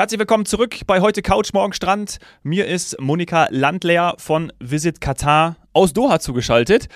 Herzlich willkommen zurück bei heute Couch Morgen Strand. Mir ist Monika Landlehr von Visit Qatar aus Doha zugeschaltet.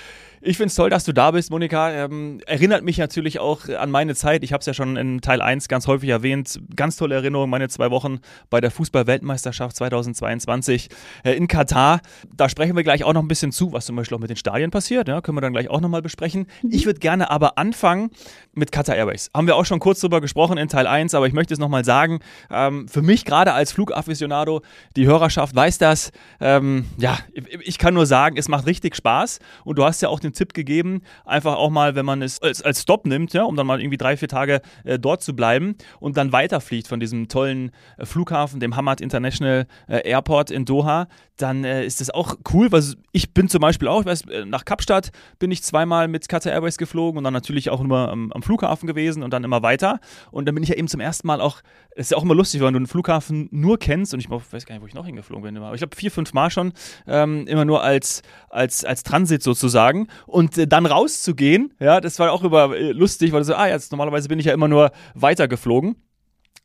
Ich finde es toll, dass du da bist, Monika. Ähm, erinnert mich natürlich auch an meine Zeit. Ich habe es ja schon in Teil 1 ganz häufig erwähnt. Ganz tolle Erinnerung, meine zwei Wochen bei der Fußball-Weltmeisterschaft 2022 äh, in Katar. Da sprechen wir gleich auch noch ein bisschen zu, was zum Beispiel auch mit den Stadien passiert. Ja, können wir dann gleich auch nochmal besprechen. Mhm. Ich würde gerne aber anfangen mit Qatar Airways. Haben wir auch schon kurz drüber gesprochen in Teil 1, aber ich möchte es nochmal sagen. Ähm, für mich gerade als Flugafficionado, die Hörerschaft weiß das. Ähm, ja, ich kann nur sagen, es macht richtig Spaß. Und du hast ja auch den Tipp gegeben, einfach auch mal, wenn man es als, als Stop nimmt, ja, um dann mal irgendwie drei, vier Tage äh, dort zu bleiben und dann weiterfliegt von diesem tollen äh, Flughafen, dem Hamad International äh, Airport in Doha, dann äh, ist das auch cool, weil ich bin zum Beispiel auch, ich weiß, äh, nach Kapstadt bin ich zweimal mit Qatar Airways geflogen und dann natürlich auch immer am, am, Flughafen gewesen und dann immer weiter. Und dann bin ich ja eben zum ersten Mal auch, ist ja auch immer lustig, wenn du einen Flughafen nur kennst und ich weiß gar nicht, wo ich noch hingeflogen bin. Aber ich glaube vier, fünf Mal schon, ähm, immer nur als, als, als Transit sozusagen. Und äh, dann rauszugehen, ja, das war auch immer äh, lustig, weil du so, ah, jetzt normalerweise bin ich ja immer nur weiter geflogen.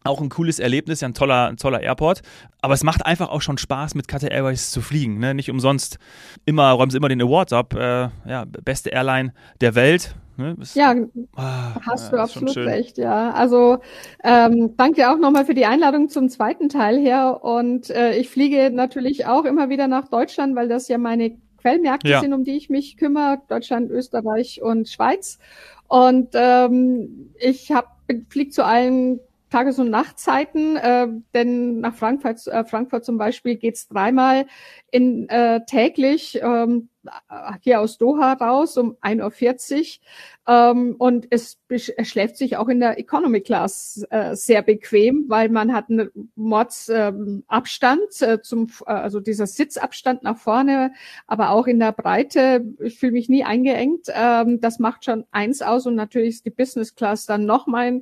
Auch ein cooles Erlebnis, ja ein toller, ein toller Airport. Aber es macht einfach auch schon Spaß, mit Qatar Airways zu fliegen. Ne? Nicht umsonst immer, räumen sie immer den Award ab. Äh, ja, beste Airline der Welt. Ne? ja, ah, hast ja, du absolut recht, ja. Also ähm, danke auch nochmal für die Einladung zum zweiten Teil her. Und äh, ich fliege natürlich auch immer wieder nach Deutschland, weil das ja meine Quellmärkte ja. sind, um die ich mich kümmere. Deutschland, Österreich und Schweiz. Und ähm, ich hab, fliege zu allen Tages- und Nachtzeiten, äh, denn nach Frankfurt, äh, Frankfurt zum Beispiel geht's dreimal in äh, täglich ähm, hier aus Doha raus um 1.40 Uhr. Ähm, und es, schläft sich auch in der Economy Class äh, sehr bequem, weil man hat einen Mordsabstand ähm, äh, zum, äh, also dieser Sitzabstand nach vorne, aber auch in der Breite. Ich fühle mich nie eingeengt. Ähm, das macht schon eins aus und natürlich ist die Business Class dann noch mal ein,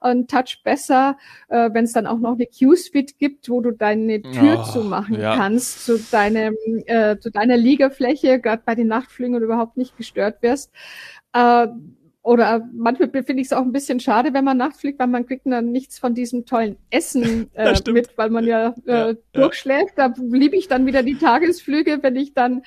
ein Touch besser, äh, wenn es dann auch noch eine Q-Suite gibt, wo du deine Tür oh, zumachen ja. kannst zu deinem, äh, zu deiner Liegefläche, gerade bei den Nachtflügen und überhaupt nicht gestört wirst. Äh, oder manchmal finde ich es auch ein bisschen schade, wenn man nachts fliegt, weil man kriegt dann nichts von diesem tollen Essen äh, mit, weil man ja, äh, ja durchschläft. Da liebe ich dann wieder die Tagesflüge, wenn ich dann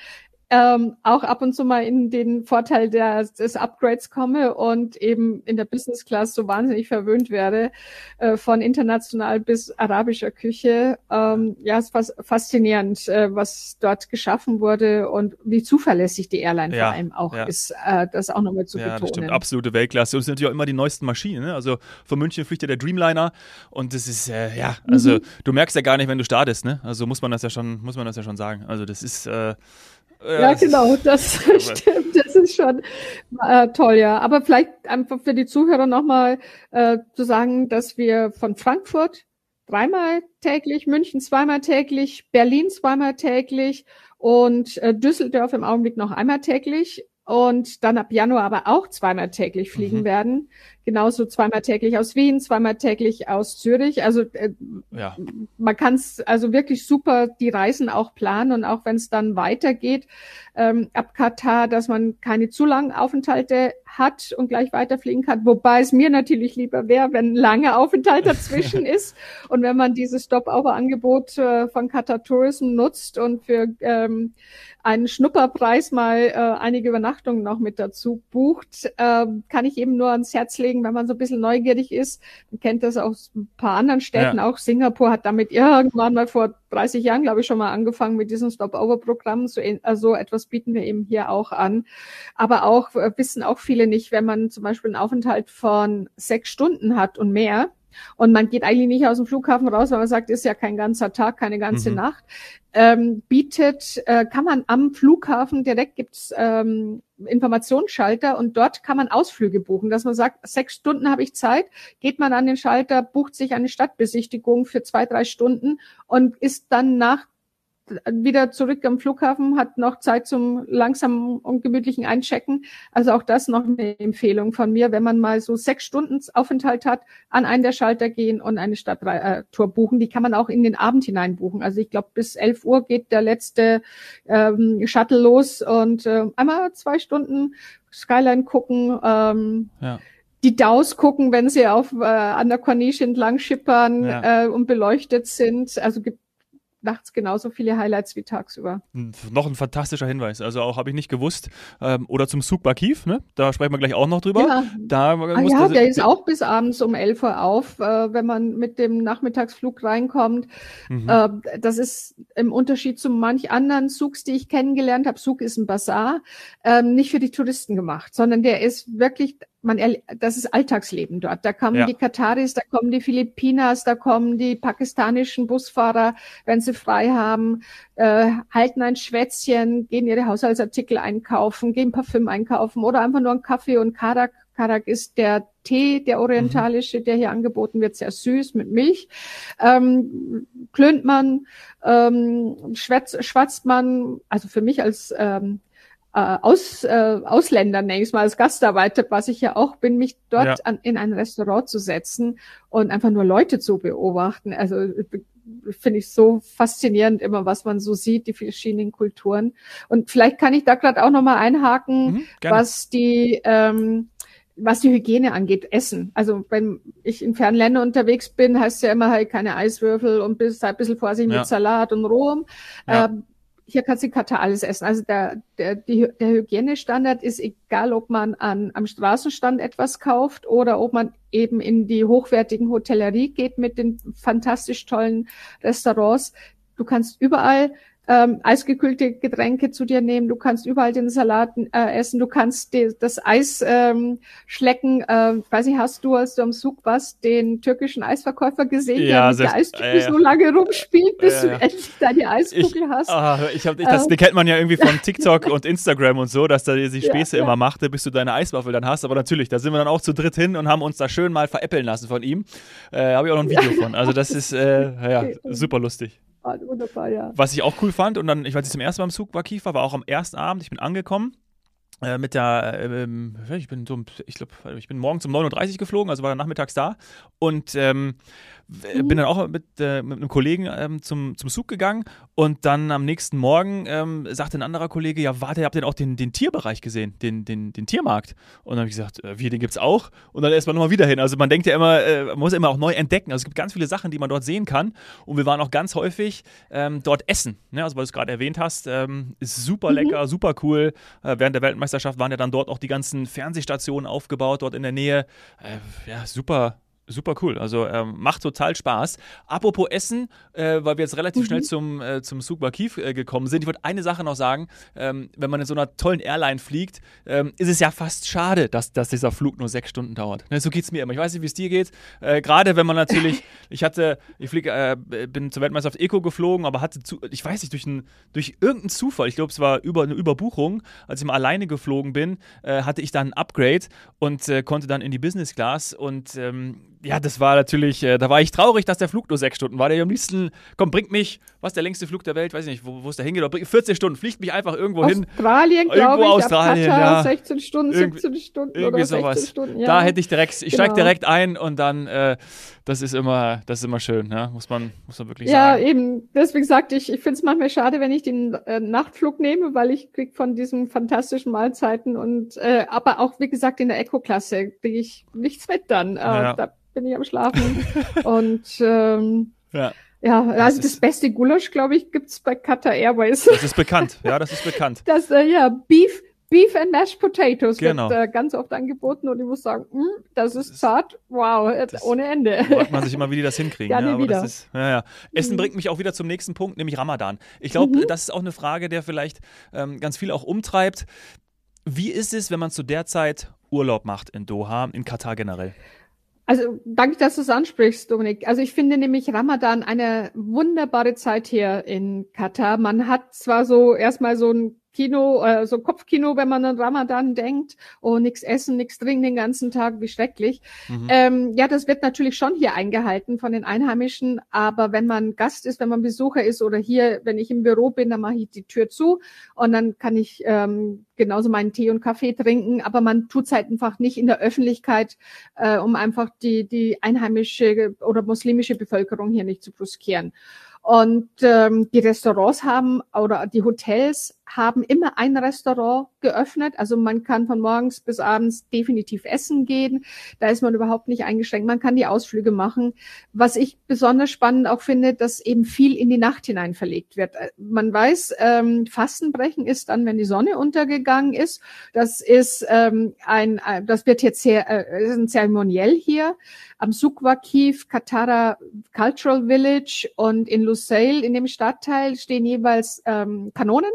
ähm, auch ab und zu mal in den Vorteil der, des Upgrades komme und eben in der Business Class so wahnsinnig verwöhnt werde, äh, von international bis arabischer Küche. Ähm, ja, es ist faszinierend, äh, was dort geschaffen wurde und wie zuverlässig die Airline ja, vor allem auch ja. ist, äh, das auch nochmal zu ja, betonen. Das stimmt, absolute Weltklasse. Und es sind natürlich auch immer die neuesten Maschinen. Ne? Also von München fliegt ja der Dreamliner und das ist, äh, ja, also mhm. du merkst ja gar nicht, wenn du startest, ne? Also muss man das ja schon, muss man das ja schon sagen. Also das ist, äh, ja, genau, das stimmt. Das ist schon äh, toll, ja. Aber vielleicht einfach für die Zuhörer nochmal äh, zu sagen, dass wir von Frankfurt dreimal täglich, München zweimal täglich, Berlin zweimal täglich und äh, Düsseldorf im Augenblick noch einmal täglich und dann ab Januar aber auch zweimal täglich fliegen mhm. werden genauso zweimal täglich aus Wien, zweimal täglich aus Zürich. Also äh, ja. man kann es also wirklich super die Reisen auch planen und auch wenn es dann weitergeht ähm, ab Katar, dass man keine zu langen Aufenthalte hat und gleich weiterfliegen kann. Wobei es mir natürlich lieber wäre, wenn ein langer Aufenthalt dazwischen ist und wenn man dieses Stop-Over-Angebot äh, von Qatar Tourism nutzt und für ähm, einen Schnupperpreis mal äh, einige Übernachtungen noch mit dazu bucht, äh, kann ich eben nur ans Herz legen, wenn man so ein bisschen neugierig ist. Man kennt das aus ein paar anderen Städten, ja. auch Singapur hat damit irgendwann mal vor 30 Jahren, glaube ich, schon mal angefangen mit diesem Stop-Over-Programm. So, also etwas bieten wir eben hier auch an. Aber auch äh, wissen auch viele nicht, wenn man zum Beispiel einen Aufenthalt von sechs Stunden hat und mehr, und man geht eigentlich nicht aus dem Flughafen raus, weil man sagt, ist ja kein ganzer Tag, keine ganze mhm. Nacht. Ähm, bietet, äh, kann man am Flughafen direkt gibt's ähm, Informationsschalter und dort kann man Ausflüge buchen, dass man sagt, sechs Stunden habe ich Zeit, geht man an den Schalter, bucht sich eine Stadtbesichtigung für zwei, drei Stunden und ist dann nach wieder zurück am Flughafen, hat noch Zeit zum langsamen und gemütlichen Einchecken. Also auch das noch eine Empfehlung von mir, wenn man mal so sechs Stunden Aufenthalt hat, an einen der Schalter gehen und eine Stadttour buchen. Die kann man auch in den Abend hinein buchen. Also ich glaube, bis elf Uhr geht der letzte ähm, Shuttle los und äh, einmal zwei Stunden Skyline gucken. Ähm, ja die Daus gucken, wenn sie auf äh, an der Corniche entlang schippern ja. äh, und beleuchtet sind. Also gibt nachts genauso viele Highlights wie tagsüber. Noch ein fantastischer Hinweis. Also auch habe ich nicht gewusst. Ähm, oder zum Suk Bakif, ne? Da sprechen wir gleich auch noch drüber. Ja, da ah, ja der ist auch bis abends um 11 Uhr auf, äh, wenn man mit dem Nachmittagsflug reinkommt. Mhm. Äh, das ist im Unterschied zu manch anderen Suks, die ich kennengelernt habe. Suk ist ein Bazar, ähm, nicht für die Touristen gemacht, sondern der ist wirklich man, das ist Alltagsleben dort. Da kommen ja. die Kataris, da kommen die Filipinas, da kommen die pakistanischen Busfahrer, wenn sie frei haben, äh, halten ein Schwätzchen, gehen ihre Haushaltsartikel einkaufen, gehen Parfüm einkaufen oder einfach nur einen Kaffee und Karak. Karak ist der Tee, der orientalische, mhm. der hier angeboten wird, sehr süß mit Milch. Ähm, klönt man, ähm, schwätzt, schwatzt man, also für mich als ähm, äh, Aus, äh, Ausländern, nenne ich mal, als Gastarbeiter, was ich ja auch bin, mich dort ja. an, in ein Restaurant zu setzen und einfach nur Leute zu beobachten. Also finde ich so faszinierend immer, was man so sieht, die verschiedenen Kulturen. Und vielleicht kann ich da gerade auch nochmal einhaken, mhm, was die ähm, was die Hygiene angeht, Essen. Also wenn ich in fernen Ländern unterwegs bin, heißt ja immer halt keine Eiswürfel und bis, ein bisschen Vorsicht ja. mit Salat und Rom. Ja. Ähm, hier kannst du Katar alles essen. Also der, der, die, der Hygienestandard ist egal, ob man an, am Straßenstand etwas kauft oder ob man eben in die hochwertigen Hotellerie geht mit den fantastisch tollen Restaurants. Du kannst überall ähm, eisgekühlte Getränke zu dir nehmen, du kannst überall den Salat äh, essen, du kannst die, das Eis ähm, schlecken. Äh, weiß nicht, hast du, als du am Zug warst, den türkischen Eisverkäufer gesehen, ja, der mit der Eiskugel äh, so lange rumspielt, bis du endlich deine Eiskugel ich, hast? Ah, ich hab, ich, das, den kennt man ja irgendwie von TikTok und Instagram und so, dass da die Späße immer machte, bis du deine Eiswaffel dann hast. Aber natürlich, da sind wir dann auch zu dritt hin und haben uns da schön mal veräppeln lassen von ihm. Äh, Habe ich auch noch ein Video von. Also das ist äh, ja, super lustig. Ah, wunderbar, ja. Was ich auch cool fand, und dann, ich weiß nicht, zum ersten Mal im Zug war Kiefer, war auch am ersten Abend, ich bin angekommen äh, mit der, ähm, ich bin so, ich glaube, ich bin morgens um 9.30 Uhr geflogen, also war dann nachmittags da und ähm, mhm. bin dann auch mit, äh, mit einem Kollegen ähm, zum, zum Zug gegangen und dann am nächsten Morgen ähm, sagte ein anderer Kollege, ja warte, habt ihr auch den, den Tierbereich gesehen, den, den, den Tiermarkt? Und dann habe ich gesagt, äh, wie, den gibt es auch? Und dann erstmal nochmal wieder hin. Also man denkt ja immer, äh, man muss immer auch neu entdecken. Also es gibt ganz viele Sachen, die man dort sehen kann und wir waren auch ganz häufig ähm, dort essen. Ne? Also weil du es gerade erwähnt hast, ähm, ist super mhm. lecker, super cool. Äh, während der Weltmeisterschaft waren ja dann dort auch die ganzen Fernsehstationen aufgebaut, dort in der Nähe. Äh, ja, super, Super cool. Also ähm, macht total Spaß. Apropos Essen, äh, weil wir jetzt relativ mhm. schnell zum, äh, zum Souk Bakif äh, gekommen sind. Ich wollte eine Sache noch sagen. Ähm, wenn man in so einer tollen Airline fliegt, ähm, ist es ja fast schade, dass, dass dieser Flug nur sechs Stunden dauert. Ne, so geht es mir immer. Ich weiß nicht, wie es dir geht. Äh, gerade wenn man natürlich, ich hatte, ich fliege, äh, bin zur Weltmeisterschaft Eco geflogen, aber hatte, zu, ich weiß nicht, durch, ein, durch irgendeinen Zufall, ich glaube, es war über eine Überbuchung, als ich mal alleine geflogen bin, äh, hatte ich dann ein Upgrade und konnte dann in die Business Class und ähm, ja, das war natürlich, äh, da war ich traurig, dass der Flug nur sechs Stunden war. Der am liebsten, komm, bringt mich, was ist der längste Flug der Welt, weiß ich nicht, wo, wo es da hingeht, 14 Stunden, fliegt mich einfach irgendwo Australien, hin. Australien, glaube ich. Australien, ja. 16 Stunden, 17 Stunden irgendwie oder sowas. Stunden, ja. Da hätte ich direkt, ich genau. steige direkt ein und dann, äh, das ist immer, das ist immer schön, ja? muss man, muss man wirklich ja, sagen. Ja, eben, deswegen sagte ich, ich finde es manchmal schade, wenn ich den äh, Nachtflug nehme, weil ich krieg von diesen fantastischen Mahlzeiten und, äh, aber auch, wie gesagt, in der Eco-Klasse kriege ich nichts mit dann. Äh, ja. Da bin ich am Schlafen. und ähm, ja. Ja, also das, das beste Gulasch, glaube ich, gibt's bei Qatar Airways. Das ist bekannt, ja, das ist bekannt. Das, äh, ja, Beef, Beef and Mashed Potatoes genau. wird äh, ganz oft angeboten und ich muss sagen, mh, hm, das ist zart, wow, das ohne Ende. Fragt man sich immer, wie die das hinkriegen. ja, ja, aber wieder. Das ist, ja, ja. Essen mhm. bringt mich auch wieder zum nächsten Punkt, nämlich Ramadan. Ich glaube, mhm. das ist auch eine Frage, der vielleicht ähm, ganz viel auch umtreibt. Wie ist es, wenn man zu der Zeit Urlaub macht in Doha, in Katar generell? Also danke, dass du es ansprichst, Dominik. Also ich finde nämlich Ramadan eine wunderbare Zeit hier in Katar. Man hat zwar so erstmal so ein Kino, äh, so Kopfkino, wenn man an Ramadan denkt, oh, nix essen, nix trinken den ganzen Tag, wie schrecklich. Mhm. Ähm, ja, das wird natürlich schon hier eingehalten von den Einheimischen, aber wenn man Gast ist, wenn man Besucher ist oder hier, wenn ich im Büro bin, dann mache ich die Tür zu und dann kann ich ähm, genauso meinen Tee und Kaffee trinken, aber man tut's halt einfach nicht in der Öffentlichkeit, äh, um einfach die, die einheimische oder muslimische Bevölkerung hier nicht zu bruskieren. Und ähm, die Restaurants haben oder die Hotels haben immer ein Restaurant geöffnet. Also man kann von morgens bis abends definitiv essen gehen. Da ist man überhaupt nicht eingeschränkt. Man kann die Ausflüge machen. Was ich besonders spannend auch finde, dass eben viel in die Nacht hinein verlegt wird. Äh, man weiß, ähm, Fastenbrechen ist dann, wenn die Sonne untergegangen ist. Das ist ähm, ein, äh, das wird jetzt sehr, äh, ist ein Zeremoniell hier am Sukwakiv Katara Cultural Village und in Lusail in dem Stadtteil stehen jeweils ähm, Kanonen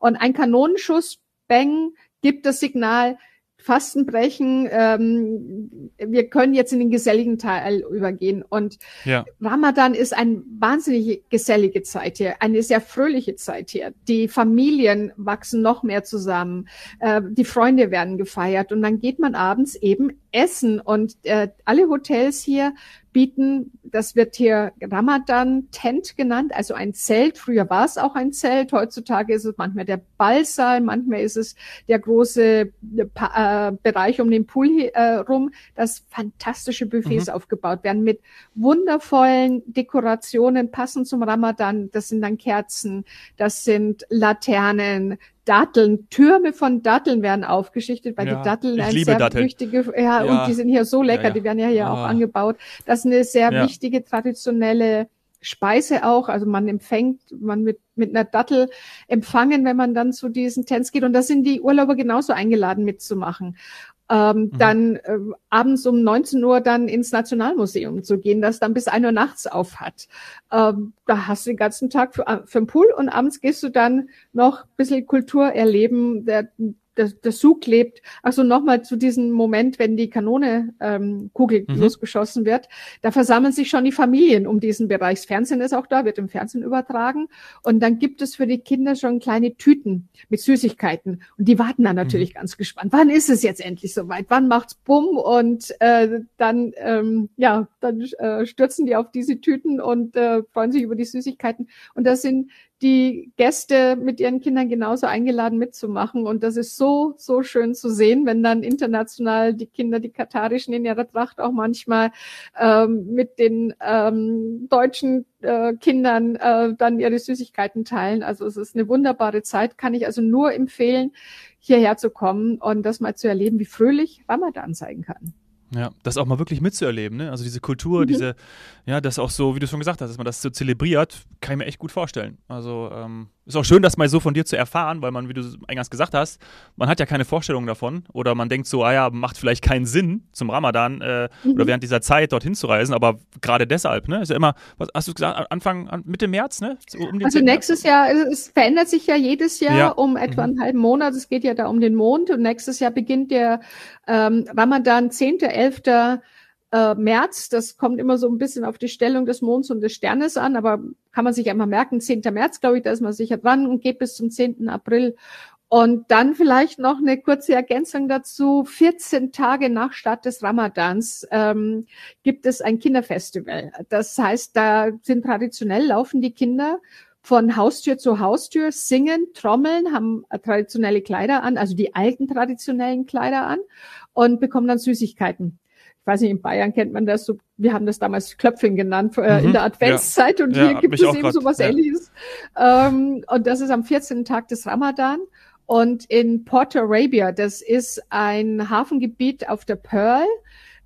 und ein Kanonenschuss, bang, gibt das Signal, Fastenbrechen, ähm, wir können jetzt in den geselligen Teil übergehen. Und ja. Ramadan ist eine wahnsinnig gesellige Zeit hier, eine sehr fröhliche Zeit hier. Die Familien wachsen noch mehr zusammen, äh, die Freunde werden gefeiert und dann geht man abends eben essen. Und äh, alle Hotels hier bieten, das wird hier Ramadan-Tent genannt, also ein Zelt. Früher war es auch ein Zelt, heutzutage ist es manchmal der Ballsaal, manchmal ist es der große äh, Bereich um den Pool äh, rum, dass fantastische Buffets mhm. aufgebaut werden mit wundervollen Dekorationen, passend zum Ramadan. Das sind dann Kerzen, das sind Laternen, Datteln, Türme von Datteln werden aufgeschichtet, weil ja, die Datteln ein sehr Datteln. wichtige, ja, ja, und die sind hier so lecker, ja, die werden ja hier oh. auch angebaut. Das ist eine sehr wichtige traditionelle Speise auch, also man empfängt, man mit, mit einer Dattel empfangen, wenn man dann zu diesen Tents geht. Und da sind die Urlauber genauso eingeladen mitzumachen ähm, mhm. dann äh, abends um 19 Uhr dann ins Nationalmuseum zu gehen, das dann bis 1 Uhr nachts auf hat. Ähm, da hast du den ganzen Tag für, äh, für den Pool und abends gehst du dann noch ein bisschen Kultur erleben. Der, der, der Zug lebt. Also nochmal zu diesem Moment, wenn die Kanone ähm, Kugel mhm. losgeschossen wird, da versammeln sich schon die Familien um diesen Bereich. Das Fernsehen ist auch da, wird im Fernsehen übertragen. Und dann gibt es für die Kinder schon kleine Tüten mit Süßigkeiten. Und die warten dann natürlich mhm. ganz gespannt. Wann ist es jetzt endlich soweit? Wann macht's Bumm? Und äh, dann, ähm, ja, dann äh, stürzen die auf diese Tüten und äh, freuen sich über die Süßigkeiten. Und das sind die Gäste mit ihren Kindern genauso eingeladen mitzumachen. Und das ist so, so schön zu sehen, wenn dann international die Kinder, die katarischen in ihrer Tracht auch manchmal ähm, mit den ähm, deutschen äh, Kindern äh, dann ihre Süßigkeiten teilen. Also es ist eine wunderbare Zeit, kann ich also nur empfehlen, hierher zu kommen und das mal zu erleben, wie fröhlich Ramadan sein kann. Ja, das auch mal wirklich mitzuerleben, ne? Also diese Kultur, mhm. diese, ja, das auch so, wie du schon gesagt hast, dass man das so zelebriert, kann ich mir echt gut vorstellen. Also ähm, ist auch schön, das mal so von dir zu erfahren, weil man, wie du eingangs gesagt hast, man hat ja keine Vorstellung davon oder man denkt so, ah ja, macht vielleicht keinen Sinn zum Ramadan äh, mhm. oder während dieser Zeit dorthin zu reisen, aber gerade deshalb, ne? Ist ja immer, was hast du gesagt, Anfang, Mitte März, ne? Um also nächstes Jahr, es verändert sich ja jedes Jahr ja. um etwa mhm. einen halben Monat. Es geht ja da um den Mond und nächstes Jahr beginnt der ähm, Ramadan 10., 11. Äh, März. Das kommt immer so ein bisschen auf die Stellung des Monds und des Sternes an, aber kann man sich einmal merken, 10. März, glaube ich, da ist man sicher dran und geht bis zum 10. April. Und dann vielleicht noch eine kurze Ergänzung dazu. 14 Tage nach Start des Ramadans ähm, gibt es ein Kinderfestival. Das heißt, da sind traditionell laufen die Kinder von Haustür zu Haustür, singen, trommeln, haben traditionelle Kleider an, also die alten traditionellen Kleider an und bekommen dann Süßigkeiten. Ich weiß nicht, in Bayern kennt man das so, wir haben das damals Klöpfchen genannt äh, mhm, in der Adventszeit ja. und hier ja, gibt es eben so was ja. ähnliches. Ähm, und das ist am 14. Tag des Ramadan. Und in Port Arabia, das ist ein Hafengebiet auf der Pearl,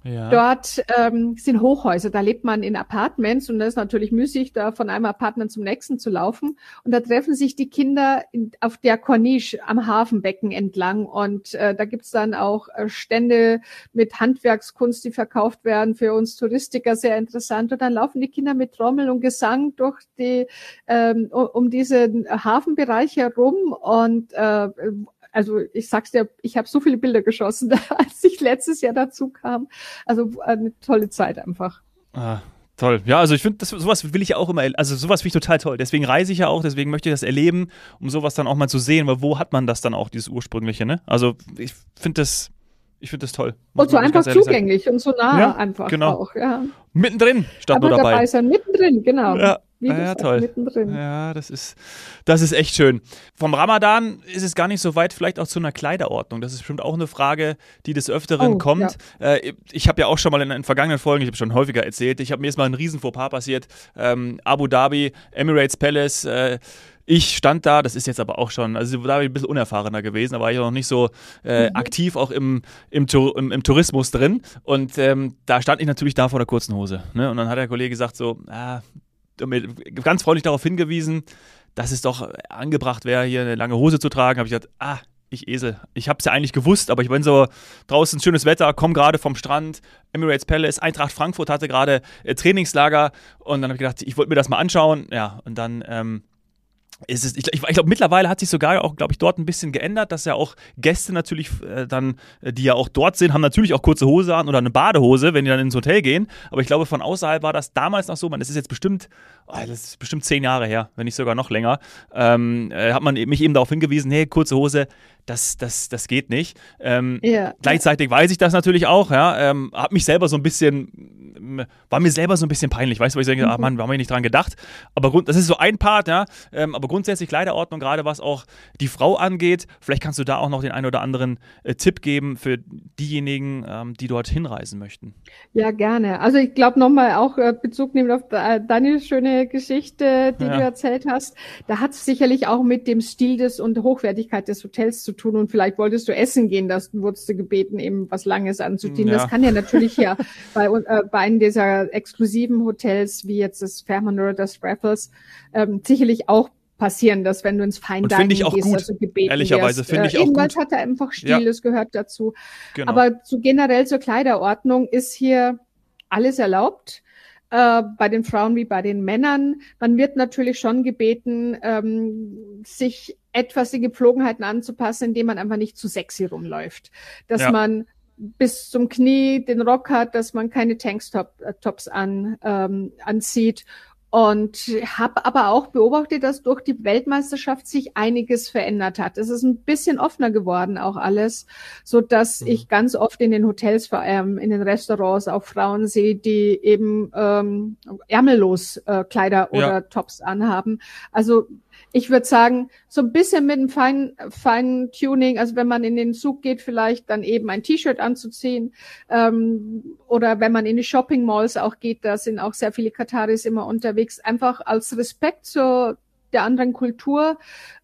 ja. Dort ähm, sind Hochhäuser, da lebt man in Apartments und das ist natürlich müßig, da von einem Apartment zum nächsten zu laufen. Und da treffen sich die Kinder in, auf der Corniche am Hafenbecken entlang und äh, da gibt's dann auch äh, Stände mit Handwerkskunst, die verkauft werden, für uns Touristiker sehr interessant. Und dann laufen die Kinder mit Trommel und Gesang durch die ähm, um diesen Hafenbereich herum und äh, also ich sag's dir, ich habe so viele Bilder geschossen, als ich letztes Jahr dazu kam. Also eine tolle Zeit einfach. Ah. Toll. Ja, also ich finde, sowas will ich ja auch immer, also sowas finde ich total toll. Deswegen reise ich ja auch, deswegen möchte ich das erleben, um sowas dann auch mal zu sehen, weil wo hat man das dann auch, dieses ursprüngliche, ne? Also ich finde das, ich finde das toll. Und so einfach zugänglich sagen. und so nah ja, einfach genau. auch, ja. Mittendrin statt Aber nur dabei. dabei sein, mittendrin, genau. Ja. Wie ah, ja, toll. Mittendrin. Ja, das ist, das ist echt schön. Vom Ramadan ist es gar nicht so weit, vielleicht auch zu einer Kleiderordnung. Das ist bestimmt auch eine Frage, die des Öfteren oh, kommt. Ja. Äh, ich habe ja auch schon mal in, in vergangenen Folgen, ich habe schon häufiger erzählt, ich habe mir jetzt mal ein riesen Fauxpas passiert. Ähm, Abu Dhabi, Emirates Palace, äh, ich stand da, das ist jetzt aber auch schon, also da war ich ein bisschen unerfahrener gewesen, da war ich noch nicht so äh, mhm. aktiv auch im, im, im, im, Tourismus drin. Und ähm, da stand ich natürlich da vor der kurzen Hose. Ne? Und dann hat der Kollege gesagt so, ah, ganz freundlich darauf hingewiesen, dass es doch angebracht wäre, hier eine lange Hose zu tragen. Habe ich gesagt, ah, ich Esel. Ich habe es ja eigentlich gewusst, aber ich bin so draußen schönes Wetter, komme gerade vom Strand, Emirates Palace, Eintracht Frankfurt hatte gerade äh, Trainingslager und dann habe ich gedacht, ich wollte mir das mal anschauen. Ja, und dann ähm, es, ich, ich, ich glaube, mittlerweile hat sich sogar auch, glaube ich, dort ein bisschen geändert, dass ja auch Gäste natürlich äh, dann, äh, die ja auch dort sind, haben natürlich auch kurze Hose an oder eine Badehose, wenn die dann ins Hotel gehen. Aber ich glaube, von außerhalb war das damals noch so, man, das ist jetzt bestimmt, oh, das ist bestimmt zehn Jahre her, wenn nicht sogar noch länger, ähm, äh, hat man mich eben darauf hingewiesen, hey, kurze Hose, das, das, das geht nicht. Ähm, ja. Gleichzeitig weiß ich das natürlich auch, ja, ähm, hab mich selber so ein bisschen, war mir selber so ein bisschen peinlich, weißt du, weil ich denke, mhm. ah Mann, haben wir nicht dran gedacht. Aber Grund, das ist so ein Part, ja, ähm, aber grundsätzlich Kleiderordnung, gerade was auch die Frau angeht, vielleicht kannst du da auch noch den einen oder anderen äh, Tipp geben für diejenigen, ähm, die dort hinreisen möchten. Ja, gerne. Also ich glaube nochmal auch äh, Bezug nehmen auf deine schöne Geschichte, die ja. du erzählt hast. Da hat es sicherlich auch mit dem Stil des und Hochwertigkeit des Hotels zu tun und vielleicht wolltest du essen gehen, das wurdest du gebeten, eben was Langes anzuziehen. Ja. Das kann ja natürlich ja bei, äh, bei einem dieser exklusiven Hotels, wie jetzt das Fairmont oder das Raffles, ähm, sicherlich auch passieren, dass wenn du ins auch gehst, gut, also gebeten ehrlicherweise finde ich äh, auch gut. hat er einfach Stil, ja. das gehört dazu. Genau. Aber zu generell zur Kleiderordnung ist hier alles erlaubt äh, bei den Frauen wie bei den Männern. Man wird natürlich schon gebeten, ähm, sich etwas die Gepflogenheiten anzupassen, indem man einfach nicht zu sexy rumläuft. Dass ja. man bis zum Knie den Rock hat, dass man keine Tanktops an, ähm, anzieht und habe aber auch beobachtet, dass durch die Weltmeisterschaft sich einiges verändert hat. Es ist ein bisschen offener geworden auch alles, so dass mhm. ich ganz oft in den Hotels, vor allem in den Restaurants auch Frauen sehe, die eben ähm, ärmellos äh, Kleider oder ja. Tops anhaben. Also ich würde sagen, so ein bisschen mit einem feinen, feinen Tuning, also wenn man in den Zug geht, vielleicht dann eben ein T-Shirt anzuziehen ähm, oder wenn man in die Shopping Malls auch geht, da sind auch sehr viele Kataris immer unterwegs, einfach als Respekt zur der anderen Kultur.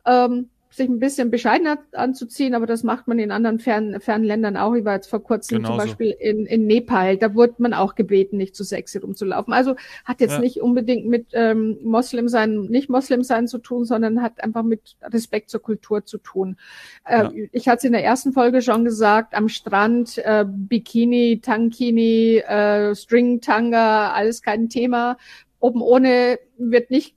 Ähm, sich ein bisschen bescheidener anzuziehen, aber das macht man in anderen fernen, fernen Ländern auch. Ich war jetzt vor kurzem Genauso. zum Beispiel in, in Nepal, da wurde man auch gebeten, nicht zu sexy rumzulaufen. Also hat jetzt ja. nicht unbedingt mit ähm, Moslem sein, nicht Moslem sein zu tun, sondern hat einfach mit Respekt zur Kultur zu tun. Äh, ja. Ich hatte es in der ersten Folge schon gesagt, am Strand, äh, Bikini, Tankini, äh, String Tanga, alles kein Thema. Oben ohne wird nicht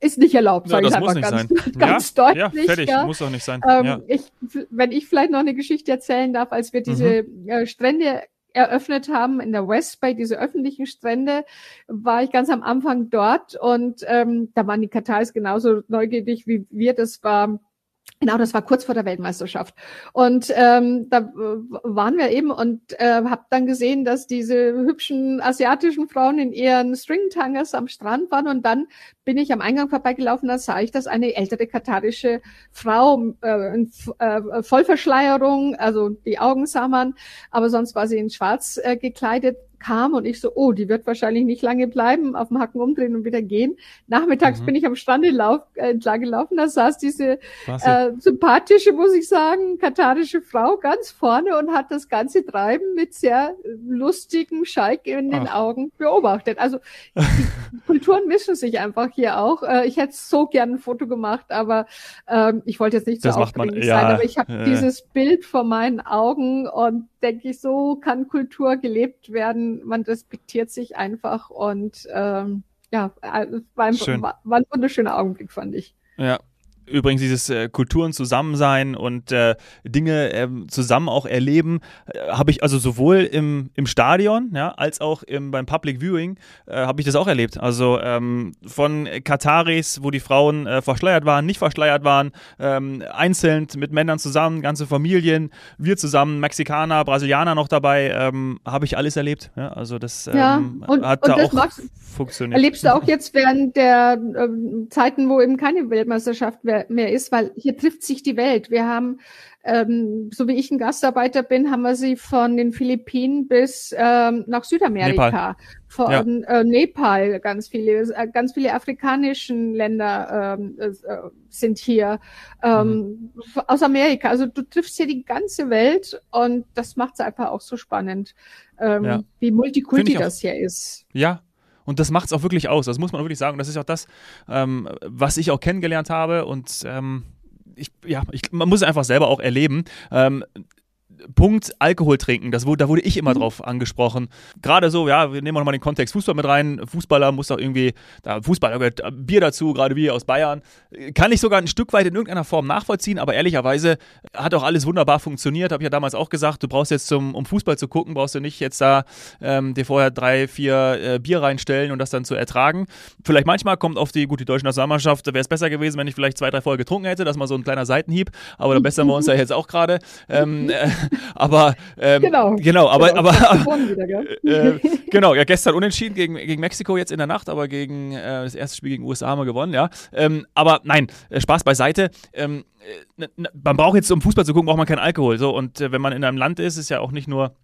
ist nicht erlaubt, sage ja, ich einfach ganz, ganz ja? deutlich. Ja, fertig, ja. muss auch nicht sein. Ähm, ich, wenn ich vielleicht noch eine Geschichte erzählen darf, als wir diese mhm. äh, Strände eröffnet haben in der West Bay, diese öffentlichen Strände, war ich ganz am Anfang dort und ähm, da waren die Kataris genauso neugierig wie wir. Das war Genau, das war kurz vor der Weltmeisterschaft. Und ähm, da waren wir eben und äh, habe dann gesehen, dass diese hübschen asiatischen Frauen in ihren Stringtangers am Strand waren. Und dann bin ich am Eingang vorbeigelaufen, da sah ich, dass eine ältere katarische Frau äh, in äh, Vollverschleierung, also die Augen sah man, aber sonst war sie in Schwarz äh, gekleidet, kam und ich so, oh, die wird wahrscheinlich nicht lange bleiben, auf dem Hacken umdrehen und wieder gehen. Nachmittags mhm. bin ich am Strand entlauf, äh, entlang gelaufen, da saß diese äh, sympathische, muss ich sagen, katarische Frau ganz vorne und hat das ganze Treiben mit sehr lustigem Schalk in den Ach. Augen beobachtet. Also die Kulturen mischen sich einfach hier auch. Äh, ich hätte so gern ein Foto gemacht, aber ähm, ich wollte jetzt nicht so aufdringlich ja, sein, aber ich habe ja. dieses Bild vor meinen Augen und denke ich, so kann Kultur gelebt werden. Man respektiert sich einfach und ähm, ja, äh, war, ein, war, war ein wunderschöner Augenblick, fand ich. Ja, Übrigens dieses äh, Kulturen zusammen sein und äh, Dinge äh, zusammen auch erleben, äh, habe ich also sowohl im, im Stadion ja, als auch im, beim Public Viewing äh, habe ich das auch erlebt. Also ähm, von Kataris, wo die Frauen äh, verschleiert waren, nicht verschleiert waren, ähm, einzeln mit Männern zusammen, ganze Familien, wir zusammen, Mexikaner, Brasilianer noch dabei, ähm, habe ich alles erlebt. Ja, also das ja, ähm, und, hat und da das auch funktioniert. erlebst du auch jetzt während der ähm, Zeiten, wo eben keine Weltmeisterschaft mehr mehr ist, weil hier trifft sich die Welt. Wir haben, ähm, so wie ich ein Gastarbeiter bin, haben wir sie von den Philippinen bis ähm, nach Südamerika, Nepal. von Ja. äh, Nepal, ganz viele, äh, ganz viele afrikanischen Länder ähm, äh, sind hier, ähm, aus Amerika. Also du triffst hier die ganze Welt und das macht es einfach auch so spannend, ähm, Ja. wie multikulti das hier ist. Ja. Und das macht es auch wirklich aus. Das muss man wirklich sagen. Das ist auch das, ähm, was ich auch kennengelernt habe. Und ähm, ich, ja, ich, man muss es einfach selber auch erleben. Ähm, Punkt Alkohol trinken, das wurde, da wurde ich immer Mhm. drauf angesprochen. Gerade so, ja, wir nehmen auch nochmal den Kontext Fußball mit rein. Fußballer muss doch irgendwie, da Fußballer gehört Bier dazu, gerade wir aus Bayern. Kann ich sogar ein Stück weit in irgendeiner Form nachvollziehen, aber ehrlicherweise hat auch alles wunderbar funktioniert. Habe ich ja damals auch gesagt, du brauchst jetzt zum, um Fußball zu gucken, brauchst du nicht jetzt da ähm, dir vorher drei, vier äh, Bier reinstellen und das dann zu ertragen. Vielleicht manchmal kommt auf die, gut, die deutsche Nationalmannschaft, wäre es besser gewesen, wenn ich vielleicht zwei, drei Folge getrunken hätte, das mal so ein kleiner Seitenhieb, aber da bessern wir uns ja jetzt auch gerade. Ähm, äh, aber ähm, Genau. genau, aber, Genau, aber, aber wieder, äh, genau, ja, gestern unentschieden gegen, gegen Mexiko jetzt in der Nacht, aber gegen äh, das erste Spiel gegen USA haben wir gewonnen, ja. Ähm, aber nein, äh, Spaß beiseite. Ähm, äh, man braucht jetzt, um Fußball zu gucken, braucht man keinen Alkohol. So, und äh, wenn man in einem Land ist, ist ja auch nicht nur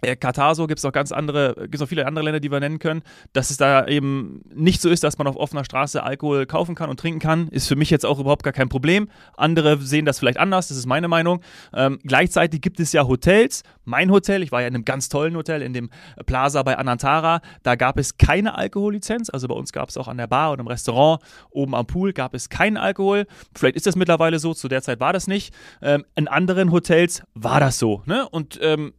Katar so, gibt es auch ganz andere, gibt es auch viele andere Länder, die wir nennen können, dass es da eben nicht so ist, dass man auf offener Straße Alkohol kaufen kann und trinken kann, ist für mich jetzt auch überhaupt gar kein Problem. Andere sehen das vielleicht anders, das ist meine Meinung. Ähm, gleichzeitig gibt es ja Hotels. Mein Hotel, ich war ja in einem ganz tollen Hotel, in dem Plaza bei Anantara, da gab es keine Alkohollizenz, also bei uns gab es auch an der Bar und im Restaurant oben am Pool gab es keinen Alkohol. Vielleicht ist das mittlerweile so, zu der Zeit war das nicht. Ähm, in anderen Hotels war das so. Ne? Und ähm,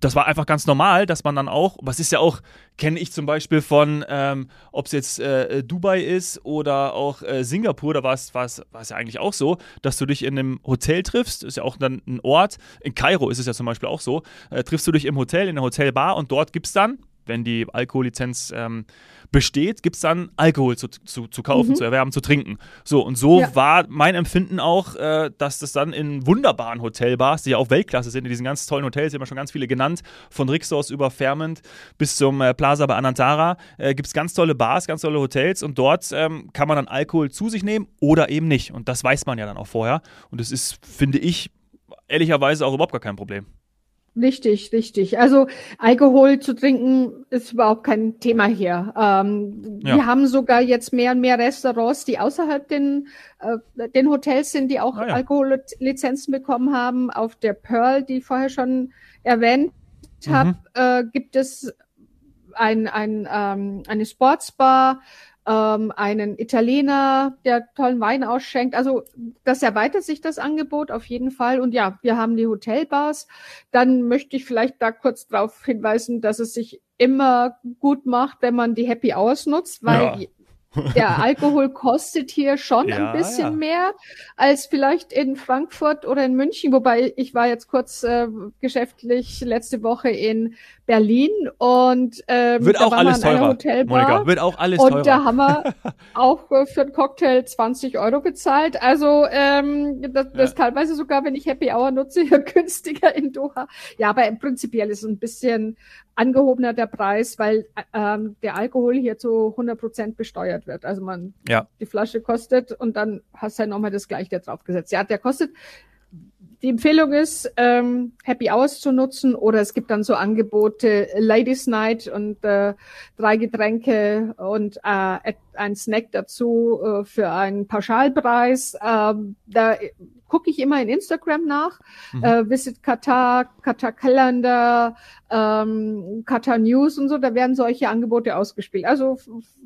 das war einfach ganz normal, dass man dann auch, was ist ja auch, kenne ich zum Beispiel von, ähm, ob es jetzt äh, Dubai ist oder auch äh, Singapur, da war es ja eigentlich auch so, dass du dich in einem Hotel triffst, ist ja auch dann ein Ort, in Kairo ist es ja zum Beispiel auch so, äh, triffst du dich im Hotel, in der Hotelbar und dort gibt es dann, wenn die Alkohollizenz ähm, besteht, gibt es dann Alkohol zu, zu, zu kaufen, Mhm. zu erwerben, zu trinken. So, und so Ja. war mein Empfinden auch, äh, dass das dann in wunderbaren Hotelbars, die ja auch Weltklasse sind, in diesen ganz tollen Hotels, die haben wir schon ganz viele genannt, von Rixos über Fairmont bis zum äh, Plaza bei Anantara, äh, gibt es ganz tolle Bars, ganz tolle Hotels und dort ähm, kann man dann Alkohol zu sich nehmen oder eben nicht. Und das weiß man ja dann auch vorher. Und das ist, finde ich, ehrlicherweise auch überhaupt gar kein Problem. Richtig, richtig. Also Alkohol zu trinken ist überhaupt kein Thema hier. Ähm, Ja. Wir haben sogar jetzt mehr und mehr Restaurants, die außerhalb den, äh, den Hotels sind, die auch Ah, ja. Alkohollizenzen bekommen haben. Auf der Pearl, die ich vorher schon erwähnt habe, äh, gibt es ein, ein, ähm, eine Sportsbar, ähm, einen Italiener, der tollen Wein ausschenkt. Also das erweitert sich das Angebot auf jeden Fall. Und ja, wir haben die Hotelbars. Dann möchte ich vielleicht da kurz darauf hinweisen, dass es sich immer gut macht, wenn man die Happy Hours nutzt, weil Ja. Der Alkohol kostet hier schon Ja, ein bisschen ja. mehr als vielleicht in Frankfurt oder in München. Wobei ich war jetzt kurz äh, geschäftlich letzte Woche in Berlin und ähm, Wird da auch alles teurer, Hotelbar. Monika, wird auch alles Und teurer. da haben wir auch äh, für einen Cocktail 20 Euro bezahlt. Also ähm, das, das Ja. teilweise sogar, wenn ich Happy Hour nutze, hier günstiger in Doha. Ja, aber im prinzipiell ist es ein bisschen angehobener der Preis, weil äh, ähm, der Alkohol hier zu 100 Prozent besteuert wird. Also man Ja. die Flasche kostet und dann hast du halt nochmal das gleiche draufgesetzt. Ja, der kostet. Die Empfehlung ist, ähm, Happy Hours zu nutzen oder es gibt dann so Angebote Ladies Night und äh, drei Getränke und äh, ein Snack dazu äh, für einen Pauschalpreis. Ähm, da gucke ich immer in Instagram nach. Mhm. Äh, Visit Qatar, Qatar Calendar, ähm, Qatar News und so, da werden solche Angebote ausgespielt. Also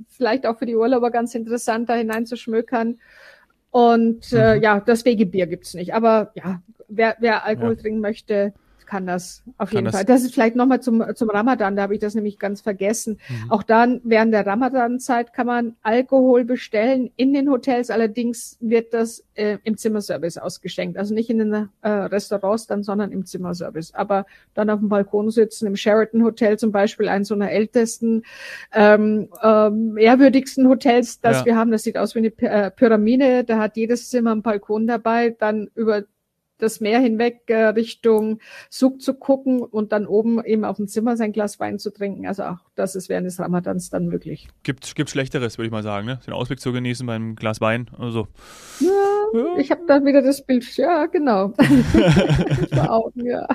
vielleicht auch für die Urlauber ganz interessant, da hineinzuschmökern. Und äh, Mhm. ja, das Wegebier gibt's nicht. Aber ja, wer, wer Alkohol Ja. trinken möchte, kann das auf kann jeden das Fall. Das ist vielleicht nochmal zum, zum Ramadan, da habe ich das nämlich ganz vergessen. Mhm. Auch dann während der Ramadan-Zeit kann man Alkohol bestellen in den Hotels, allerdings wird das äh, im Zimmerservice ausgeschenkt. Also nicht in den äh, Restaurants dann, sondern im Zimmerservice. Aber dann auf dem Balkon sitzen, im Sheraton Hotel zum Beispiel, eines so einer ältesten, ähm, ähm, ehrwürdigsten Hotels, das ja. wir haben, das sieht aus wie eine äh, Pyramide, da hat jedes Zimmer einen Balkon dabei, dann über das Meer hinweg äh, Richtung Suk zu gucken und dann oben eben auf dem Zimmer sein Glas Wein zu trinken. Also auch das ist während des Ramadans dann möglich. Gibt gibt Schlechteres, würde ich mal sagen, ne? Den Ausblick zu genießen beim Glas Wein oder Ja, ja. ich habe da wieder das Bild. Ja, genau. Vor Augen, ja.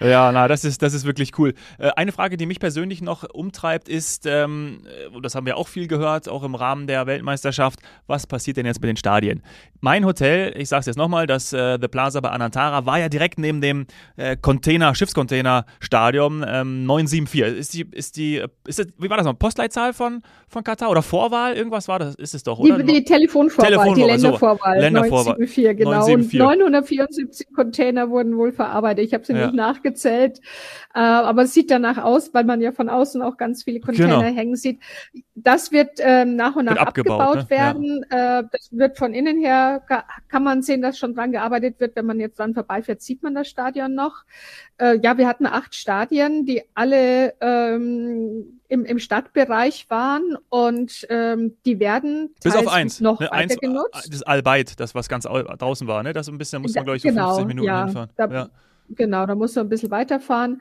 Ja, na, das ist, das ist wirklich cool. Äh, eine Frage, die mich persönlich noch umtreibt, ist, ähm, und das haben wir auch viel gehört, auch im Rahmen der Weltmeisterschaft, was passiert denn jetzt mit den Stadien? Mein Hotel, ich sage es jetzt nochmal, das äh, The Plaza bei Anantara war ja direkt neben dem äh, Container, Schiffscontainer-Stadion ähm, 974. Ist die, ist die, ist das, wie war das noch, Postleitzahl von, von Katar oder Vorwahl? Irgendwas war das, ist es doch, oder? Die, die Telefonvorwahl, Telefonvorwahl, die Ländervorwahl. So, Ländervorwahl. 974, genau. 974. Und 974 Container wurden wohl verarbeitet. Ich habe sie ja. nicht nachgedacht nachgezählt. Äh, aber es sieht danach aus, weil man ja von außen auch ganz viele Container genau. hängen sieht. Das wird ähm, nach und nach wird abgebaut, abgebaut ne? werden. Ja. Äh, das wird von innen her, kann man sehen, dass schon dran gearbeitet wird. Wenn man jetzt dran vorbeifährt, sieht man das Stadion noch. Äh, ja, wir hatten acht Stadien, die alle ähm, im, im Stadtbereich waren und ähm, die werden bis auf eins noch ne, eins, genutzt. Das Albeit, das was ganz draußen war, ne? Das ein bisschen muss man glaube ich so genau, 50 Minuten ja, hinfahren. Da, ja. Genau, da muss man ein bisschen weiterfahren.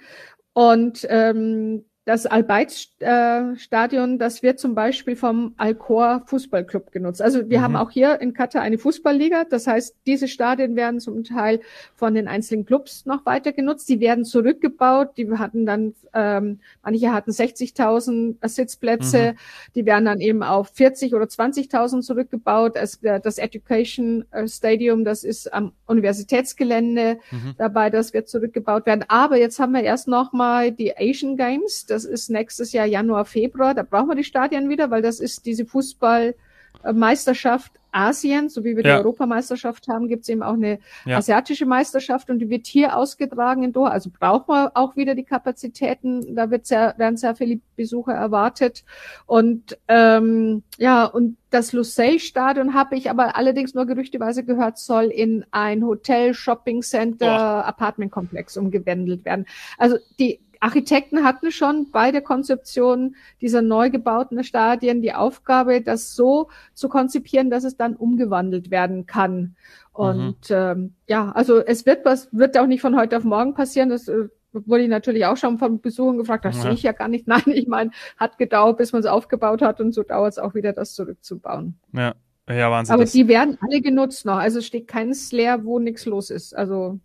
Und ähm, das Albeit-Stadion, das wird zum Beispiel vom Alcor Fußballclub genutzt. Also wir mhm. haben auch hier in Katar eine Fußballliga. Das heißt, diese Stadien werden zum Teil von den einzelnen Clubs noch weiter genutzt. Die werden zurückgebaut. Die hatten dann, ähm, manche hatten 60.000 Sitzplätze. Mhm. Die werden dann eben auf 40 oder 20.000 zurückgebaut. Es, äh, das Education äh, Stadium, das ist am Universitätsgelände mhm. dabei. Das wird zurückgebaut werden. Aber jetzt haben wir erst noch mal die Asian Games. Das ist nächstes Jahr Januar, Februar. Da brauchen wir die Stadien wieder, weil das ist diese Fußballmeisterschaft Asien, so wie wir ja. die Europameisterschaft haben, gibt es eben auch eine ja. asiatische Meisterschaft und die wird hier ausgetragen in Doha. Also brauchen wir auch wieder die Kapazitäten. Da wird sehr, werden sehr viele Besucher erwartet. Und ähm, ja, und das Lusail-Stadion habe ich aber allerdings nur gerüchteweise gehört, soll in ein Hotel, Shopping Center, Apartmentkomplex umgewandelt werden. Also die Architekten hatten schon bei der Konzeption dieser neu gebauten Stadien die Aufgabe, das so zu konzipieren, dass es dann umgewandelt werden kann. Und mhm. ähm, ja, also es wird was, wird auch nicht von heute auf morgen passieren. Das äh, wurde ich natürlich auch schon von Besuchern gefragt, das ja. sehe ich ja gar nicht. Nein, ich meine, hat gedauert, bis man es aufgebaut hat und so dauert es auch wieder, das zurückzubauen. Ja, ja, Wahnsinn. Aber die werden alle genutzt noch. Also steht keins leer, wo nichts los ist. Also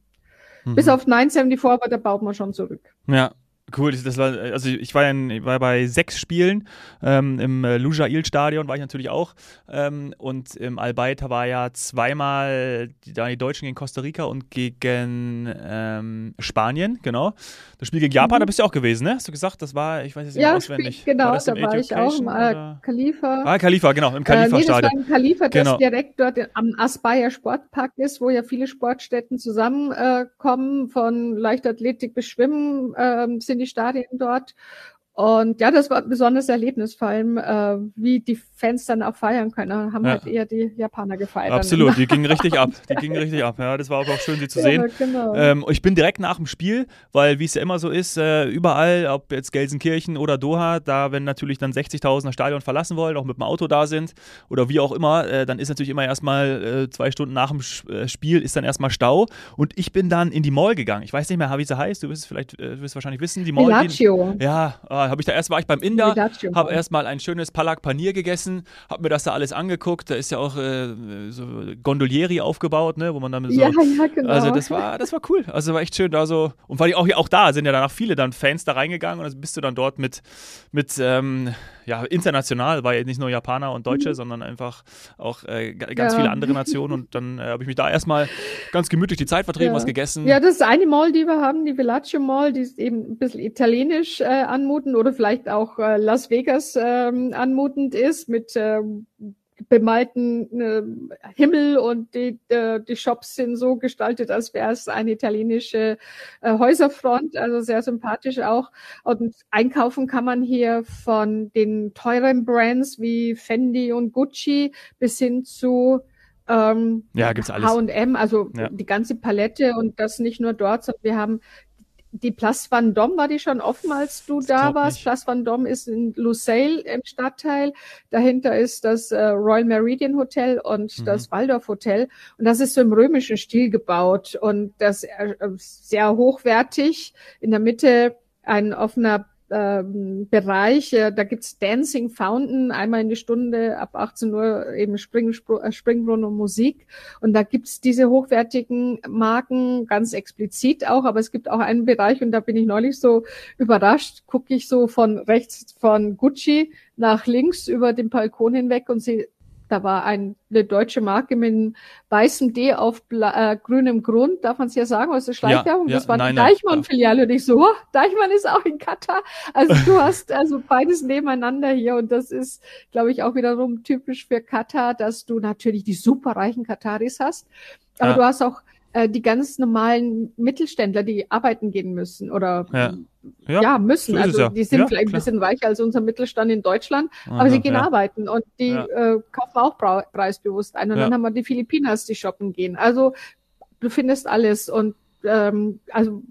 mhm. bis auf 974, aber da baut man schon zurück. Ja, Cool, das war, also ich war, in, ich war bei sechs Spielen. Ähm, Im äh, Lujail Stadion war ich natürlich auch. Ähm, und im Albaita war ja zweimal die, die Deutschen gegen Costa Rica und gegen ähm, Spanien, genau. Das Spiel gegen Japan, mhm. da bist du auch gewesen, ne? Hast du gesagt, das war, ich weiß jetzt nicht ja, auswendig. Genau, war da war ich auch im äh, Khalifa. Ah, Khalifa, genau, im Khalifa äh, nee, Khalifa, das genau. direkt dort am Aspire Sportpark ist, wo ja viele Sportstätten zusammenkommen, äh, von Leichtathletik bis Schwimmen ähm, sind die Stadien dort. Und ja, das war ein besonderes Erlebnis, vor allem äh, wie die Fans dann auch feiern können. Haben ja. halt eher die Japaner gefeiert. Absolut, die gingen richtig ab. Die gingen richtig ab. Ja, das war aber auch schön, sie zu sehen. Ja, genau. ähm, ich bin direkt nach dem Spiel, weil wie es ja immer so ist, äh, überall, ob jetzt Gelsenkirchen oder Doha, da wenn natürlich dann 60.000 das Stadion verlassen wollen, auch mit dem Auto da sind oder wie auch immer, äh, dann ist natürlich immer erstmal äh, zwei Stunden nach dem äh, Spiel ist dann erstmal Stau. Und ich bin dann in die Mall gegangen. Ich weiß nicht mehr, wie sie heißt. Du wirst es vielleicht, äh, wirst wahrscheinlich wissen. Die Mall. Die, ja, Ah, habe ich da erst war ich beim Inder, habe erstmal ein schönes Palak Panier gegessen, habe mir das da alles angeguckt. Da ist ja auch äh, so Gondolieri aufgebaut, ne, wo man dann so, ja, ja, genau. Also das war, das war cool. Also war echt schön da so und weil auch auch da sind ja danach viele dann Fans da reingegangen und dann bist du dann dort mit mit ähm, ja, international, war ja nicht nur Japaner und Deutsche, mhm. sondern einfach auch äh, ganz ja. viele andere Nationen. Und dann äh, habe ich mich da erstmal ganz gemütlich die Zeit vertrieben, ja. was gegessen. Ja, das ist eine Mall, die wir haben, die Villaggio Mall, die ist eben ein bisschen italienisch äh, anmutend oder vielleicht auch äh, Las Vegas ähm, anmutend ist mit ähm, bemalten äh, Himmel und die, äh, die Shops sind so gestaltet, als wäre es eine italienische äh, Häuserfront, also sehr sympathisch auch. Und einkaufen kann man hier von den teuren Brands wie Fendi und Gucci bis hin zu ähm, ja, gibt's alles. H&M, also ja. die ganze Palette und das nicht nur dort, sondern wir haben die Place Vendôme, war die schon offen, als du da warst? Nicht. Place Vendôme ist in Lusail im Stadtteil. Dahinter ist das äh, Royal Meridian Hotel und mhm. das Waldorf Hotel. Und das ist so im römischen Stil gebaut und das äh, sehr hochwertig. In der Mitte ein offener ähm, Bereich. Äh, da gibt's Dancing Fountain, einmal in die Stunde ab 18 Uhr eben Spring, äh, Springbrunnen und Musik. Und da gibt's diese hochwertigen Marken ganz explizit auch, aber es gibt auch einen Bereich, und da bin ich neulich so überrascht, gucke ich so von rechts von Gucci nach links über den Balkon hinweg und sehe da war ein, eine deutsche Marke mit einem weißen D auf äh, grünem Grund, darf man es ja sagen, also Schleichwerbung. Ja, ja, das war eine Deichmann-Filiale und ich so, oh, Deichmann ist auch in Katar. Also du hast also beides nebeneinander hier und das ist, glaube ich, auch wiederum typisch für Katar, dass du natürlich die superreichen Kataris hast, aber ja. du hast auch äh, die ganz normalen Mittelständler, die arbeiten gehen müssen oder ja, ja, ja müssen. So also ja. die sind ja, vielleicht klar. ein bisschen weicher als unser Mittelstand in Deutschland, Aha, aber sie gehen arbeiten und die äh, kaufen auch preisbewusst ein. Und dann haben wir die Filipinas, die shoppen gehen. Also du findest alles und ähm, also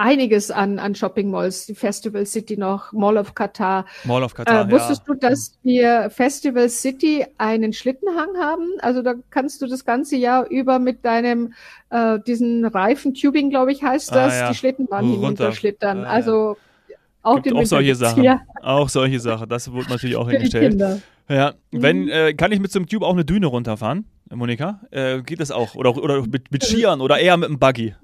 einiges an, an Shopping Malls, die Festival City noch, Mall of Qatar. Mall of Qatar. Äh, wusstest ja. du, dass wir Festival City einen Schlittenhang haben? Also da kannst du das ganze Jahr über mit deinem äh, diesen Reifen Tubing, glaube ich, heißt das, ah, ja. die Schlittenbahn uh, hinunterschlittern. Ah, also auch, auch solche Sachen. Ja. Auch solche Sachen. Das wurde natürlich auch hingestellt. Ja, wenn, mhm. äh, kann ich mit so einem Tube auch eine Düne runterfahren, Monika? Äh, geht das auch? Oder, oder mit, mit Skiern oder eher mit einem Buggy?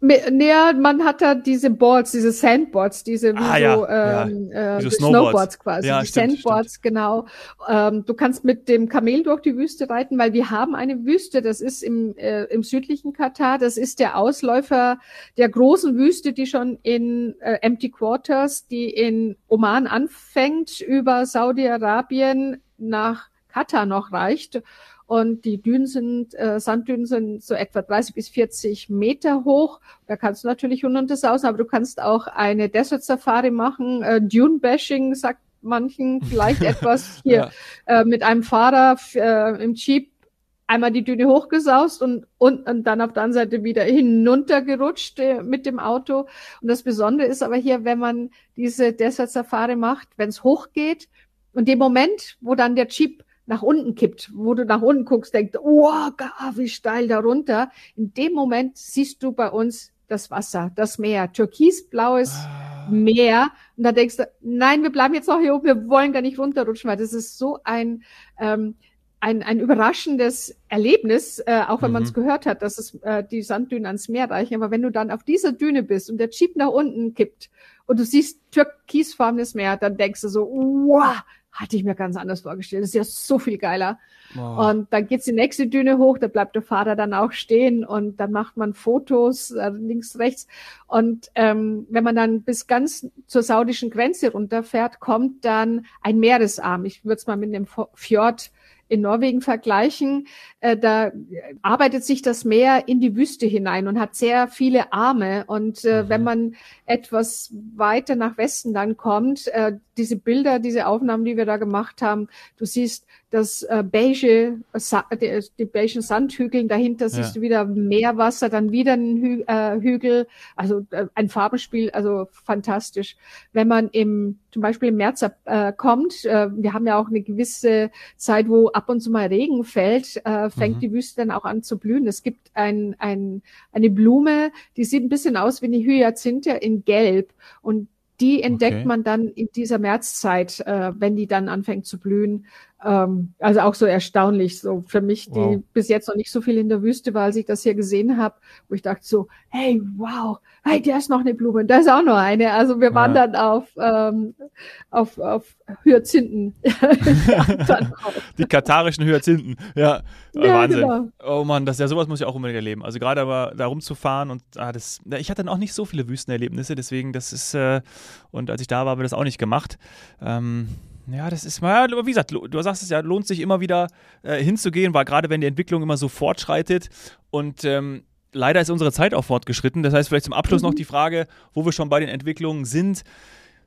Näher, man hat da diese Boards, diese Sandboards, diese wie ah, so, ja, ähm, ja. Äh, Snowboards. Snowboards. quasi, ja, die stimmt, Sandboards, stimmt. genau. Ähm, du kannst mit dem Kamel durch die Wüste reiten, weil wir haben eine Wüste, das ist im, äh, im südlichen Katar, das ist der Ausläufer der großen Wüste, die schon in äh, Empty Quarters, die in Oman anfängt, über Saudi-Arabien nach Katar noch reicht. Und die Dünen sind, äh, Sanddünen sind so etwa 30 bis 40 Meter hoch. Da kannst du natürlich hunderte sausen, aber du kannst auch eine Desert Safari machen. Äh, Dune Bashing sagt manchen vielleicht etwas hier ja. äh, mit einem Fahrer äh, im Jeep einmal die Düne hochgesaust und, und, und dann auf der anderen Seite wieder hinuntergerutscht äh, mit dem Auto. Und das Besondere ist aber hier, wenn man diese Desert Safari macht, wenn es hochgeht und dem Moment, wo dann der Jeep nach unten kippt, wo du nach unten guckst, denkst, oh, wie steil da runter. In dem Moment siehst du bei uns das Wasser, das Meer, türkisblaues ah. Meer. Und da denkst du, nein, wir bleiben jetzt noch hier oben, wir wollen gar nicht runterrutschen, weil das ist so ein, ähm, ein, ein überraschendes Erlebnis, äh, auch wenn mhm. man es gehört hat, dass es äh, die Sanddünen ans Meer reichen. Aber wenn du dann auf dieser Düne bist und der Jeep nach unten kippt und du siehst türkisfarbenes Meer, dann denkst du so, wow, hatte ich mir ganz anders vorgestellt. Das ist ja so viel geiler. Wow. Und dann geht's die nächste Düne hoch, da bleibt der Fahrer dann auch stehen und dann macht man Fotos äh, links, rechts. Und ähm, wenn man dann bis ganz zur saudischen Grenze runterfährt, kommt dann ein Meeresarm. Ich würde es mal mit dem Fjord in Norwegen vergleichen, äh, da arbeitet sich das Meer in die Wüste hinein und hat sehr viele Arme. Und äh, mhm. wenn man etwas weiter nach Westen dann kommt, äh, diese Bilder, diese Aufnahmen, die wir da gemacht haben, du siehst das äh, beige, die, die beigen Sandhügel, dahinter ja. siehst du wieder Meerwasser, dann wieder ein Hü äh, Hügel, also äh, ein Farbenspiel, also fantastisch. Wenn man im zum Beispiel im März äh, kommt, äh, wir haben ja auch eine gewisse Zeit, wo ab und zu mal Regen fällt, äh, fängt mhm. die Wüste dann auch an zu blühen. Es gibt ein, ein, eine Blume, die sieht ein bisschen aus wie eine Hyazinthe in Gelb und die entdeckt okay. man dann in dieser Märzzeit, äh, wenn die dann anfängt zu blühen. Ähm, also auch so erstaunlich, so für mich, die wow. bis jetzt noch nicht so viel in der Wüste war, als ich das hier gesehen habe, wo ich dachte so, hey, wow, hey, da ist noch eine Blume, da ist auch noch eine. Also wir waren ja. dann auf, ähm, auf, auf Hyazinthen. Die katarischen Hyazinthen, ja, ja Wahnsinn. Genau. Oh man, das ja sowas muss ich auch unbedingt erleben. Also gerade aber da rumzufahren und ah, das, ich hatte dann auch nicht so viele Wüstenerlebnisse, deswegen das ist äh, und als ich da war, habe ich das auch nicht gemacht. Ähm, Ja, das ist mal, wie gesagt, du sagst es ja, lohnt sich immer wieder äh, hinzugehen, weil gerade wenn die Entwicklung immer so fortschreitet und ähm, leider ist unsere Zeit auch fortgeschritten. Das heißt, vielleicht zum Abschluss mhm. noch die Frage, wo wir schon bei den Entwicklungen sind,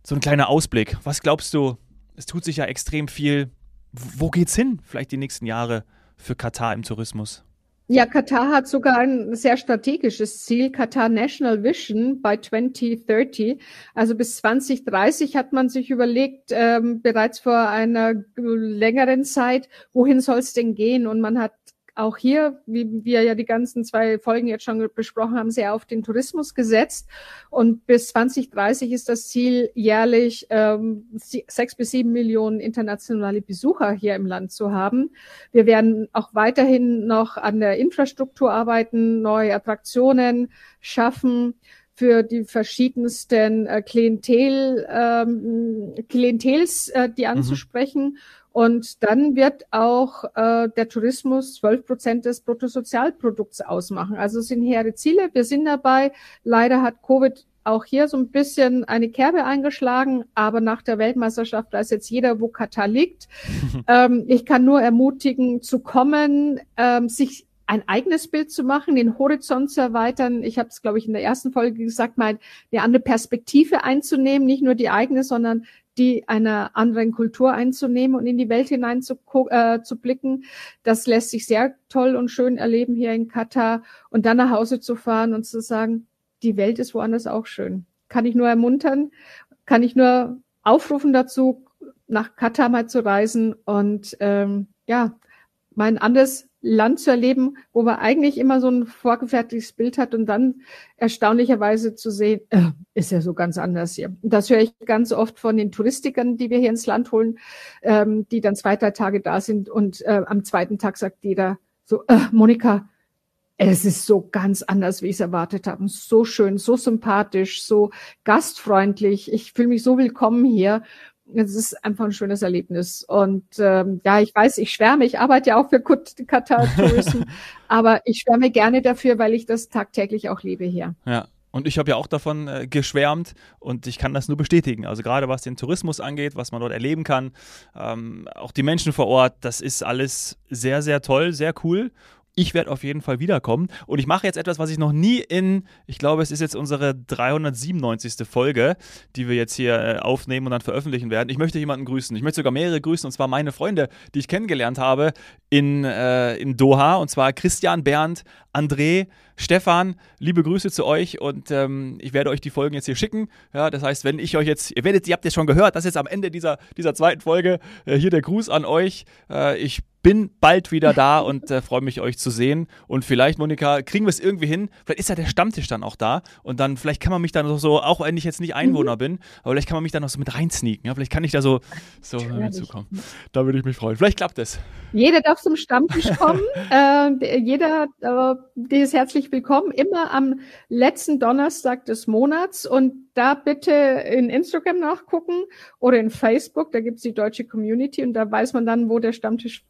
so ein kleiner Ausblick. Was glaubst du? Es tut sich ja extrem viel. Wo geht's hin? Vielleicht die nächsten Jahre für Katar im Tourismus? Ja, Katar hat sogar ein sehr strategisches Ziel, Katar National Vision by 2030. Also bis 2030 hat man sich überlegt, ähm, bereits vor einer längeren Zeit, wohin soll es denn gehen? Und man hat auch hier, wie wir ja die ganzen zwei Folgen jetzt schon besprochen haben, sehr auf den Tourismus gesetzt. Und bis 2030 ist das Ziel, jährlich ähm, sechs bis sieben Millionen internationale Besucher hier im Land zu haben. Wir werden auch weiterhin noch an der Infrastruktur arbeiten, neue Attraktionen schaffen für die verschiedensten äh, Klientel, ähm, Klientels, äh, die mhm. anzusprechen. Mhm. Und dann wird auch äh, der Tourismus zwölf Prozent des Bruttosozialprodukts ausmachen. Also sind hehre Ziele. Wir sind dabei. Leider hat Covid auch hier so ein bisschen eine Kerbe eingeschlagen, aber nach der Weltmeisterschaft weiß jetzt jeder, wo Katar liegt. ähm, ich kann nur ermutigen, zu kommen, ähm, sich ein eigenes Bild zu machen, den Horizont zu erweitern. Ich habe es, glaube ich, in der ersten Folge gesagt, mal eine andere Perspektive einzunehmen, nicht nur die eigene, sondern die einer anderen Kultur einzunehmen und in die Welt hinein zu, äh, zu blicken. Das lässt sich sehr toll und schön erleben hier in Katar und dann nach Hause zu fahren und zu sagen, die Welt ist woanders auch schön. Kann ich nur ermuntern, kann ich nur aufrufen dazu, nach Katar mal zu reisen und ähm, ja, mein anderes Land zu erleben, wo man eigentlich immer so ein vorgefertigtes Bild hat und dann erstaunlicherweise zu sehen, äh, ist ja so ganz anders hier. Das höre ich ganz oft von den Touristikern, die wir hier ins Land holen, ähm, die dann zwei, drei Tage da sind und äh, am zweiten Tag sagt jeder so, äh, Monika, es ist so ganz anders, wie ich es erwartet habe. So schön, so sympathisch, so gastfreundlich. Ich fühle mich so willkommen hier es ist einfach ein schönes Erlebnis. Und ähm, ja, ich weiß, ich schwärme, ich arbeite ja auch für Qatar Tourism, aber ich schwärme gerne dafür, weil ich das tagtäglich auch lebe hier. Ja. Und ich habe ja auch davon äh, geschwärmt und ich kann das nur bestätigen. Also gerade was den Tourismus angeht, was man dort erleben kann, ähm, auch die Menschen vor Ort, das ist alles sehr, sehr toll, sehr cool ich werde auf jeden Fall wiederkommen. Und ich mache jetzt etwas, was ich noch nie in, ich glaube, es ist jetzt unsere 397. Folge, die wir jetzt hier äh, aufnehmen und dann veröffentlichen werden. Ich möchte jemanden grüßen. Ich möchte sogar mehrere grüßen, und zwar meine Freunde, die ich kennengelernt habe in, äh, in Doha. Und zwar Christian, Bernd, André, Stefan, liebe Grüße zu euch und ähm, ich werde euch die Folgen jetzt hier schicken. Ja, das heißt, wenn ich euch jetzt, ihr werdet, ihr habt jetzt schon gehört, das ist jetzt am Ende dieser, dieser zweiten Folge äh, hier der Gruß an euch. Äh, ich bin bald wieder da und äh, freue mich, euch zu sehen. Und vielleicht, Monika, kriegen wir es irgendwie hin. Vielleicht ist ja der Stammtisch dann auch da. Und dann, vielleicht kann man mich dann noch so, auch wenn ich jetzt nicht Einwohner mhm. bin, aber vielleicht kann man mich dann noch so mit reinsneaken. Ja? Vielleicht kann ich da so, so dazukommen. Da würde ich mich freuen. Vielleicht klappt es. Jeder darf zum Stammtisch kommen. äh, jeder, äh, die ist herzlich willkommen. Immer am letzten Donnerstag des Monats. Und da bitte in Instagram nachgucken oder in Facebook. Da gibt es die deutsche Community und da weiß man dann, wo der Stammtisch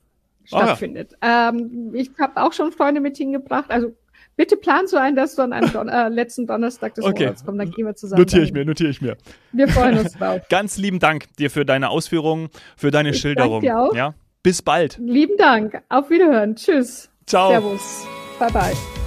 stattfindet. Ah, ja. ähm, ich habe auch schon Freunde mit hingebracht. Also bitte plan so ein, dass du an einem Don äh, letzten Donnerstag des okay. Monats kommst. Dann gehen wir zusammen. Notiere ich mir, notiere ich mir. Wir freuen uns drauf. Ganz lieben Dank dir für deine Ausführungen, für deine ich Schilderung. Dir auch. Ja, bis bald. Lieben Dank. Auf Wiederhören. Tschüss. Ciao. Servus. Bye bye.